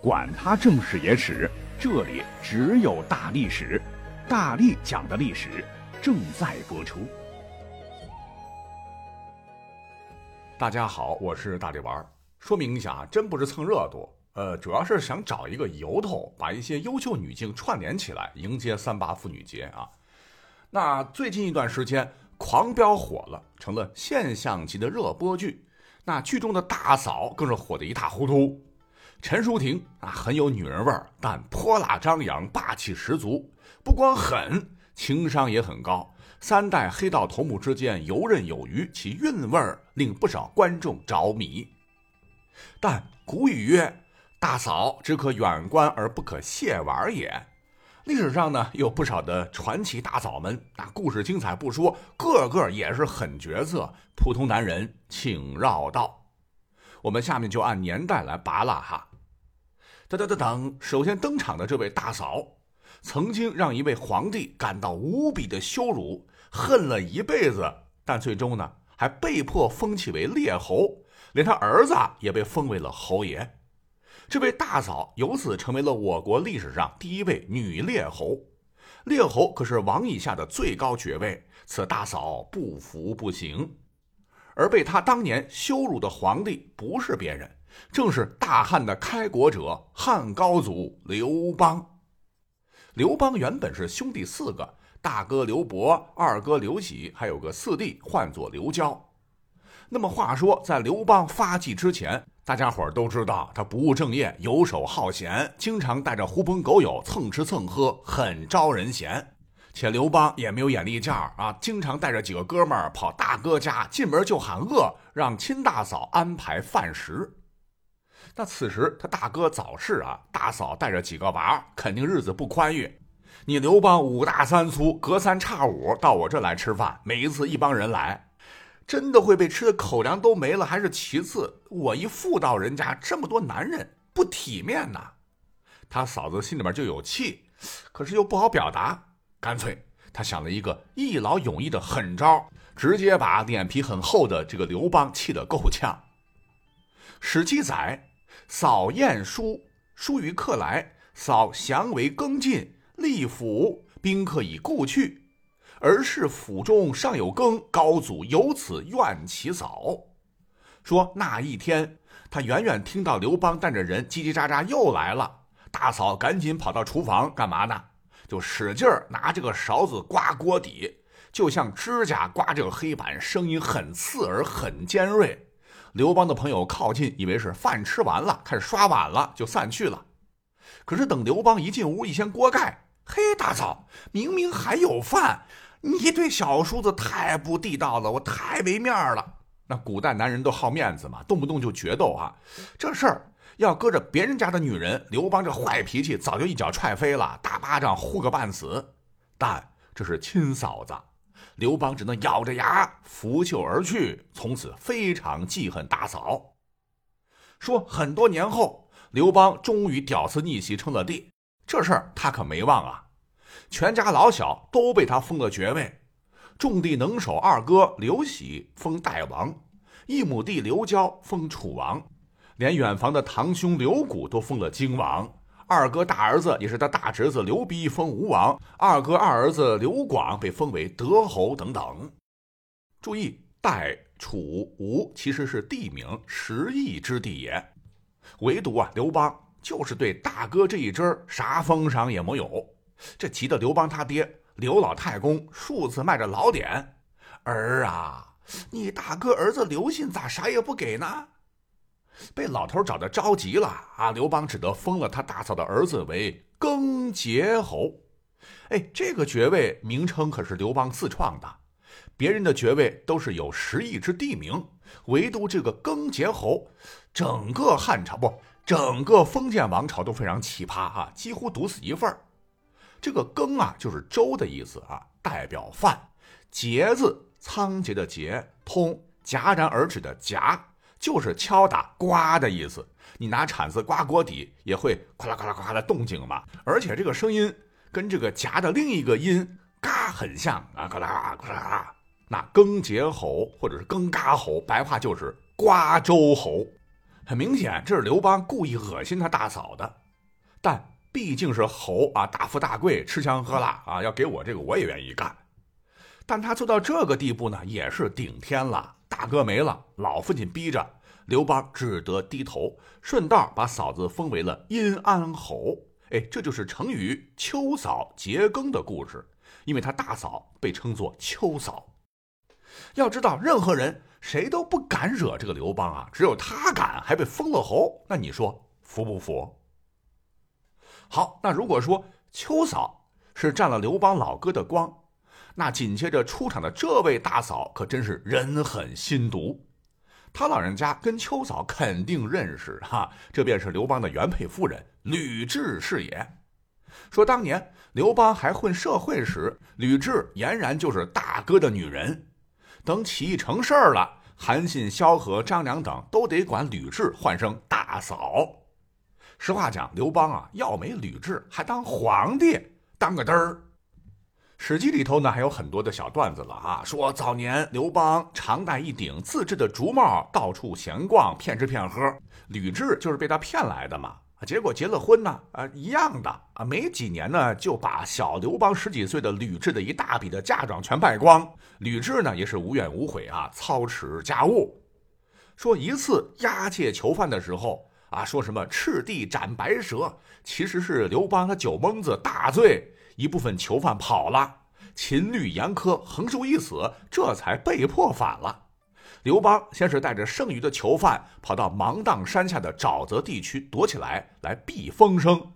管他正史野史，这里只有大历史，大力讲的历史正在播出。大家好，我是大力丸。说明一下啊，真不是蹭热度，呃，主要是想找一个由头，把一些优秀女性串联起来，迎接三八妇女节啊。那最近一段时间，《狂飙》火了，成了现象级的热播剧。那剧中的大嫂更是火得一塌糊涂。陈淑婷啊，很有女人味儿，但泼辣张扬，霸气十足。不光狠，情商也很高。三代黑道头目之间游刃有余，其韵味令不少观众着迷。但古语曰：“大嫂只可远观而不可亵玩也。”历史上呢，有不少的传奇大嫂们，那故事精彩不说，个个也是狠角色。普通男人请绕道。我们下面就按年代来拔拉哈。当当当当，首先登场的这位大嫂，曾经让一位皇帝感到无比的羞辱，恨了一辈子，但最终呢，还被迫封其为列侯，连他儿子也被封为了侯爷。这位大嫂由此成为了我国历史上第一位女列侯。列侯可是王以下的最高爵位，此大嫂不服不行。而被他当年羞辱的皇帝不是别人。正是大汉的开国者汉高祖刘邦。刘邦原本是兄弟四个，大哥刘伯，二哥刘喜，还有个四弟，唤作刘交。那么话说，在刘邦发迹之前，大家伙都知道他不务正业，游手好闲，经常带着狐朋狗友蹭吃蹭喝，很招人嫌。且刘邦也没有眼力见儿啊，经常带着几个哥们儿跑大哥家，进门就喊饿，让亲大嫂安排饭食。那此时他大哥早逝啊，大嫂带着几个娃，肯定日子不宽裕。你刘邦五大三粗，隔三差五到我这来吃饭，每一次一帮人来，真的会被吃的口粮都没了，还是其次。我一妇道人家，这么多男人不体面呐。他嫂子心里面就有气，可是又不好表达，干脆他想了一个一劳永逸的狠招，直接把脸皮很厚的这个刘邦气得够呛。史记载。扫燕书，书于客来。扫降为更进，立府，宾客已故去。而是府中尚有羹，高祖由此怨其嫂。说那一天，他远远听到刘邦带着人叽叽喳喳又来了。大嫂赶紧跑到厨房干嘛呢？就使劲儿拿这个勺子刮锅底，就像指甲刮这个黑板，声音很刺耳，很尖锐。刘邦的朋友靠近，以为是饭吃完了，开始刷碗了，就散去了。可是等刘邦一进屋，一掀锅盖，嘿，大嫂，明明还有饭，你对小叔子太不地道了，我太没面了。那古代男人都好面子嘛，动不动就决斗啊。这事儿要搁着别人家的女人，刘邦这坏脾气早就一脚踹飞了，大巴掌呼个半死。但这是亲嫂子。刘邦只能咬着牙拂袖而去，从此非常记恨大嫂。说很多年后，刘邦终于屌丝逆袭称了帝，这事儿他可没忘啊。全家老小都被他封了爵位，种地能手二哥刘喜封代王，一亩地刘交封楚王，连远房的堂兄刘谷都封了荆王。二哥大儿子也是他大侄子刘逼封吴王，二哥二儿子刘广被封为德侯等等。注意，代、楚、吴其实是地名，十邑之地也。唯独啊，刘邦就是对大哥这一支啥封赏也没有，这急得刘邦他爹刘老太公数次卖着老点：“儿啊，你大哥儿子刘信咋啥也不给呢？”被老头找的着急了啊！刘邦只得封了他大嫂的儿子为更节侯。哎，这个爵位名称可是刘邦自创的，别人的爵位都是有十亿之地名，唯独这个更节侯，整个汉朝不，整个封建王朝都非常奇葩啊，几乎独此一份这个更啊，就是周的意思啊，代表饭。节字，仓颉的颉，通戛然而止的戛。就是敲打、刮的意思。你拿铲子刮锅底，也会哗啦哗啦哗啦的动静嘛。而且这个声音跟这个夹的另一个音“嘎”很像啊，咔啦咔啦。那更节侯或者是更嘎侯，白话就是瓜州侯。很明显，这是刘邦故意恶心他大嫂的。但毕竟是侯啊，大富大贵，吃香喝辣啊，要给我这个我也愿意干。但他做到这个地步呢，也是顶天了。大哥没了，老父亲逼着刘邦只得低头，顺道把嫂子封为了阴安侯。哎，这就是成语“秋嫂结羹”的故事，因为他大嫂被称作秋嫂。要知道，任何人谁都不敢惹这个刘邦啊，只有他敢，还被封了侯。那你说服不服？好，那如果说秋嫂是占了刘邦老哥的光，那紧接着出场的这位大嫂可真是人狠心毒。他老人家跟秋嫂肯定认识哈，这便是刘邦的原配夫人吕雉是也。说当年刘邦还混社会时，吕雉俨然就是大哥的女人。等起义成事儿了，韩信、萧何、张良等都得管吕雉唤声大嫂。实话讲，刘邦啊，要没吕雉，还当皇帝当个嘚儿。《史记》里头呢，还有很多的小段子了啊，说早年刘邦常戴一顶自制的竹帽，到处闲逛，骗吃骗喝。吕雉就是被他骗来的嘛。结果结了婚呢，啊，一样的啊，没几年呢，就把小刘邦十几岁的吕雉的一大笔的嫁妆全败光。吕雉呢，也是无怨无悔啊，操持家务。说一次押解囚犯的时候啊，说什么赤地斩白蛇，其实是刘邦他酒蒙子大醉，一部分囚犯跑了，秦律严苛，横竖一死，这才被迫反了。刘邦先是带着剩余的囚犯跑到芒砀山下的沼泽地区躲起来，来避风声。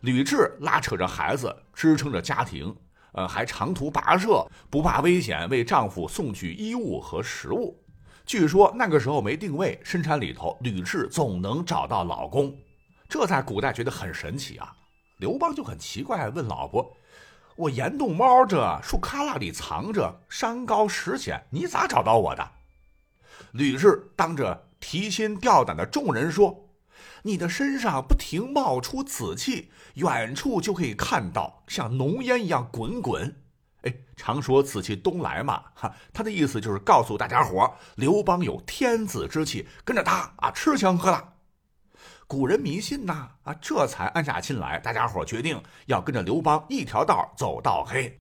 吕雉拉扯着孩子，支撑着家庭，呃，还长途跋涉，不怕危险，为丈夫送去衣物和食物。据说那个时候没定位，深山里头，吕雉总能找到老公。这在古代觉得很神奇啊。刘邦就很奇怪，问老婆：“我岩洞猫着，树旮旯里藏着，山高石险，你咋找到我的？”吕雉当着提心吊胆的众人说：“你的身上不停冒出紫气，远处就可以看到，像浓烟一样滚滚。哎，常说紫气东来嘛，哈，他的意思就是告诉大家伙，刘邦有天子之气，跟着他啊，吃香喝辣。古人迷信呐，啊，这才安下心来，大家伙决定要跟着刘邦一条道走到黑。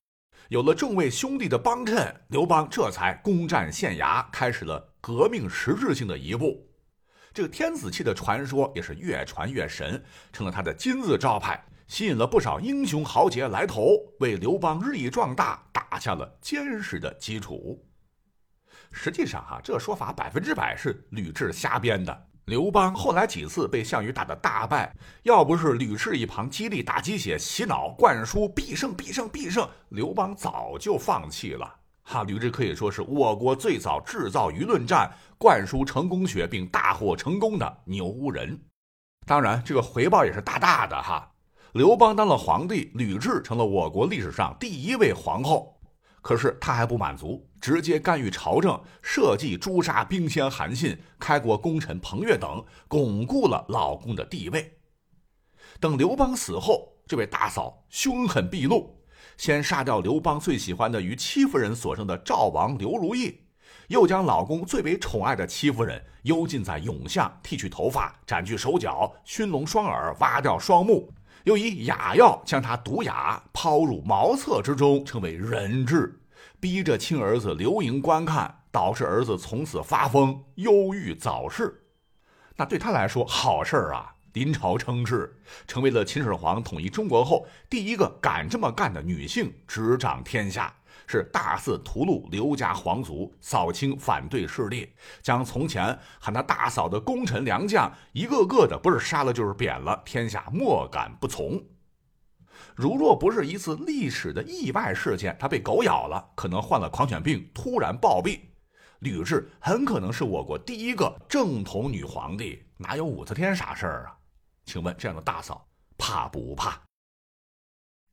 有了众位兄弟的帮衬，刘邦这才攻占县衙，开始了。”革命实质性的一步，这个天子气的传说也是越传越神，成了他的金字招牌，吸引了不少英雄豪杰来投，为刘邦日益壮大打下了坚实的基础。实际上，哈，这说法百分之百是吕雉瞎编的。刘邦后来几次被项羽打得大败，要不是吕雉一旁激励、打鸡血、洗脑、灌输必胜、必胜、必胜，刘邦早就放弃了。哈，吕雉可以说是我国最早制造舆论战、灌输成功学并大获成功的牛人。当然，这个回报也是大大的哈。刘邦当了皇帝，吕雉成了我国历史上第一位皇后。可是他还不满足，直接干预朝政，设计诛杀兵仙韩信、开国功臣彭越等，巩固了老公的地位。等刘邦死后，这位大嫂凶狠毕露。先杀掉刘邦最喜欢的与戚夫人所生的赵王刘如意，又将老公最为宠爱的戚夫人幽禁在永巷，剃去头发，斩去手脚，熏聋双耳，挖掉双目，又以哑药将她毒哑，抛入茅厕之中，称为人质，逼着亲儿子刘盈观看，导致儿子从此发疯，忧郁早逝。那对他来说，好事儿啊！临朝称制，成为了秦始皇统一中国后第一个敢这么干的女性，执掌天下，是大肆屠戮刘家皇族，扫清反对势力，将从前喊他大嫂的功臣良将一个个的不是杀了就是贬了，天下莫敢不从。如若不是一次历史的意外事件，他被狗咬了，可能患了狂犬病，突然暴毙，吕雉很可能是我国第一个正统女皇帝，哪有武则天啥事儿啊？请问这样的大嫂怕不怕？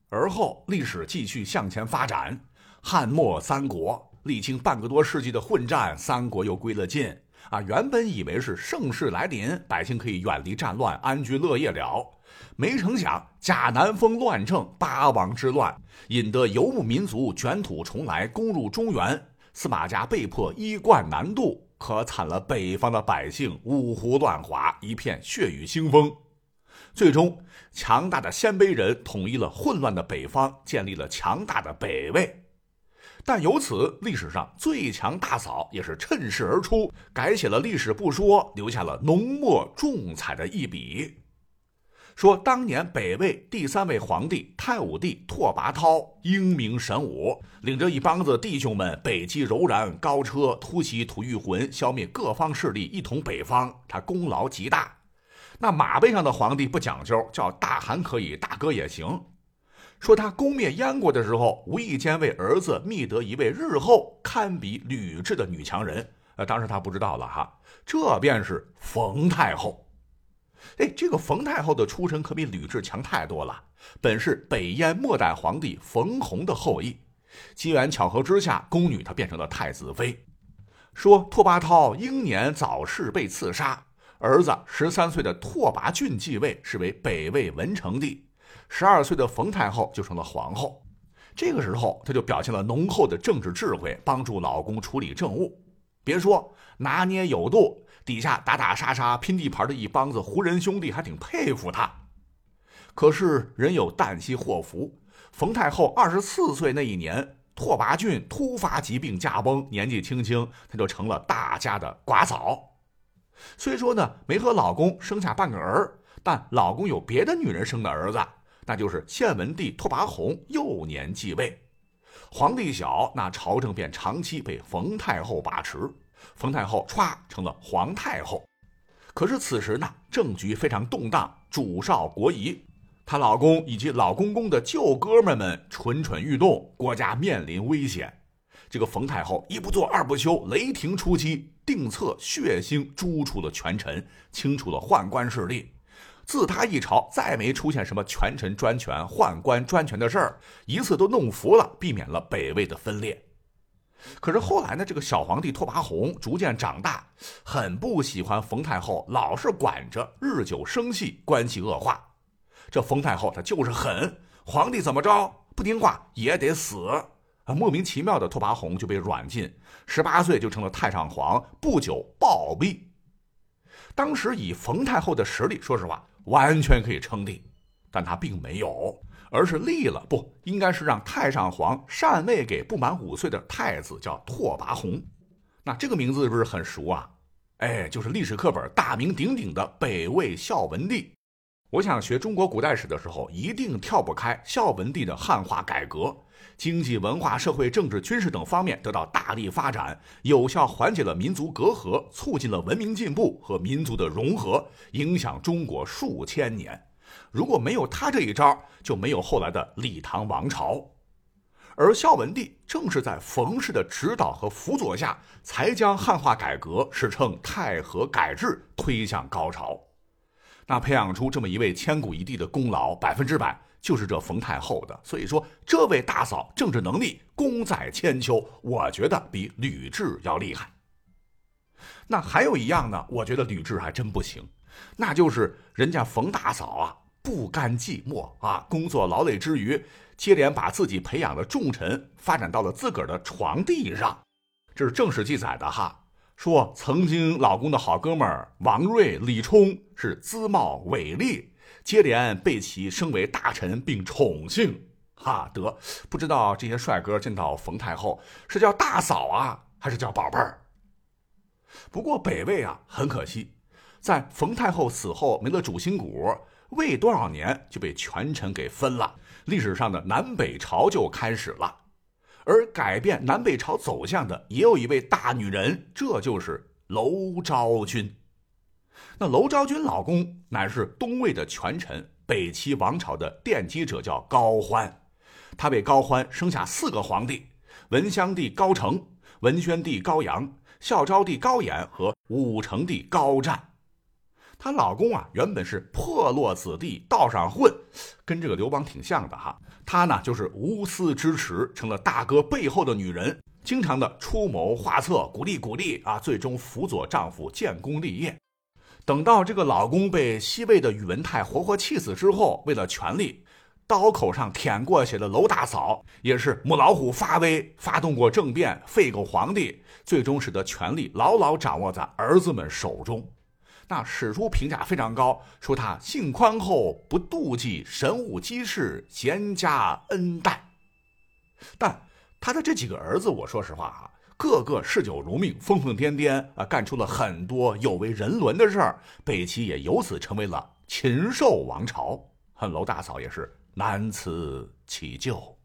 而后历史继续向前发展，汉末三国历经半个多世纪的混战，三国又归了晋啊！原本以为是盛世来临，百姓可以远离战乱，安居乐业了，没成想贾南风乱政，八王之乱，引得游牧民族卷土重来，攻入中原。司马家被迫衣冠南渡，可惨了北方的百姓，五胡乱华，一片血雨腥风。最终，强大的鲜卑人统一了混乱的北方，建立了强大的北魏。但由此，历史上最强大嫂也是趁势而出，改写了历史不说，留下了浓墨重彩的一笔。说当年北魏第三位皇帝太武帝拓跋焘英明神武，领着一帮子弟兄们北击柔然，高车突袭吐谷浑，消灭各方势力，一统北方，他功劳极大。那马背上的皇帝不讲究，叫大汗可以，大哥也行。说他攻灭燕国的时候，无意间为儿子觅得一位日后堪比吕雉的女强人。呃，当时他不知道了哈，这便是冯太后。哎，这个冯太后的出身可比吕雉强太多了。本是北燕末代皇帝冯弘的后裔，机缘巧合之下，宫女她变成了太子妃。说拓跋焘英年早逝被刺杀，儿子十三岁的拓跋浚继位，是为北魏文成帝。十二岁的冯太后就成了皇后。这个时候，她就表现了浓厚的政治智慧，帮助老公处理政务。别说拿捏有度。底下打打杀杀拼地盘的一帮子胡人兄弟还挺佩服他，可是人有旦夕祸福。冯太后二十四岁那一年，拓跋浚突发疾病驾崩，年纪轻轻她就成了大家的寡嫂。虽说呢没和老公生下半个儿，但老公有别的女人生的儿子，那就是献文帝拓跋宏幼年继位。皇帝小，那朝政便长期被冯太后把持。冯太后歘成了皇太后，可是此时呢，政局非常动荡，主少国疑，她老公以及老公公的旧哥们们蠢蠢欲动，国家面临危险。这个冯太后一不做二不休，雷霆出击，定策血腥诛除了权臣，清除了宦官势力。自他一朝，再没出现什么权臣专权、宦官专权的事儿，一次都弄服了，避免了北魏的分裂。可是后来呢，这个小皇帝拓跋宏逐渐长大，很不喜欢冯太后，老是管着，日久生气，关系恶化。这冯太后她就是狠，皇帝怎么着不听话也得死啊！莫名其妙的拓跋宏就被软禁，十八岁就成了太上皇，不久暴毙。当时以冯太后的实力，说实话完全可以称帝，但他并没有。而是立了，不应该是让太上皇禅位给不满五岁的太子，叫拓跋宏。那这个名字是不是很熟啊？哎，就是历史课本大名鼎鼎的北魏孝文帝。我想学中国古代史的时候，一定跳不开孝文帝的汉化改革，经济、文化、社会、政治、军事等方面得到大力发展，有效缓解了民族隔阂，促进了文明进步和民族的融合，影响中国数千年。如果没有他这一招，就没有后来的李唐王朝。而孝文帝正是在冯氏的指导和辅佐下，才将汉化改革史称太和改制推向高潮。那培养出这么一位千古一帝的功劳，百分之百就是这冯太后的。所以说，这位大嫂政治能力功在千秋，我觉得比吕雉要厉害。那还有一样呢，我觉得吕雉还真不行，那就是人家冯大嫂啊。不甘寂寞啊！工作劳累之余，接连把自己培养的重臣发展到了自个儿的床地上，这是正史记载的哈。说曾经老公的好哥们儿王睿、李冲是姿貌伟丽，接连被其升为大臣并宠幸。哈得不知道这些帅哥见到冯太后是叫大嫂啊，还是叫宝贝儿？不过北魏啊，很可惜，在冯太后死后没了主心骨。未多少年就被权臣给分了，历史上的南北朝就开始了。而改变南北朝走向的也有一位大女人，这就是娄昭君。那娄昭君老公乃是东魏的权臣，北齐王朝的奠基者，叫高欢。他为高欢生下四个皇帝：文襄帝高澄、文宣帝高阳、孝昭帝高演和武成帝高湛。她老公啊，原本是破落子弟，道上混，跟这个刘邦挺像的哈。她呢，就是无私支持，成了大哥背后的女人，经常的出谋划策，鼓励鼓励啊，最终辅佐丈夫建功立业。等到这个老公被西魏的宇文泰活活气死之后，为了权力，刀口上舔过血的娄大嫂，也是母老虎发威，发动过政变，废过皇帝，最终使得权力牢牢掌握在儿子们手中。那史书评价非常高，说他性宽厚，不妒忌，神武机事，贤加恩待。但他的这几个儿子，我说实话啊，个个嗜酒如命，疯疯癫癫啊，干出了很多有违人伦的事儿。北齐也由此成为了禽兽王朝。恨娄大嫂也是难辞其咎。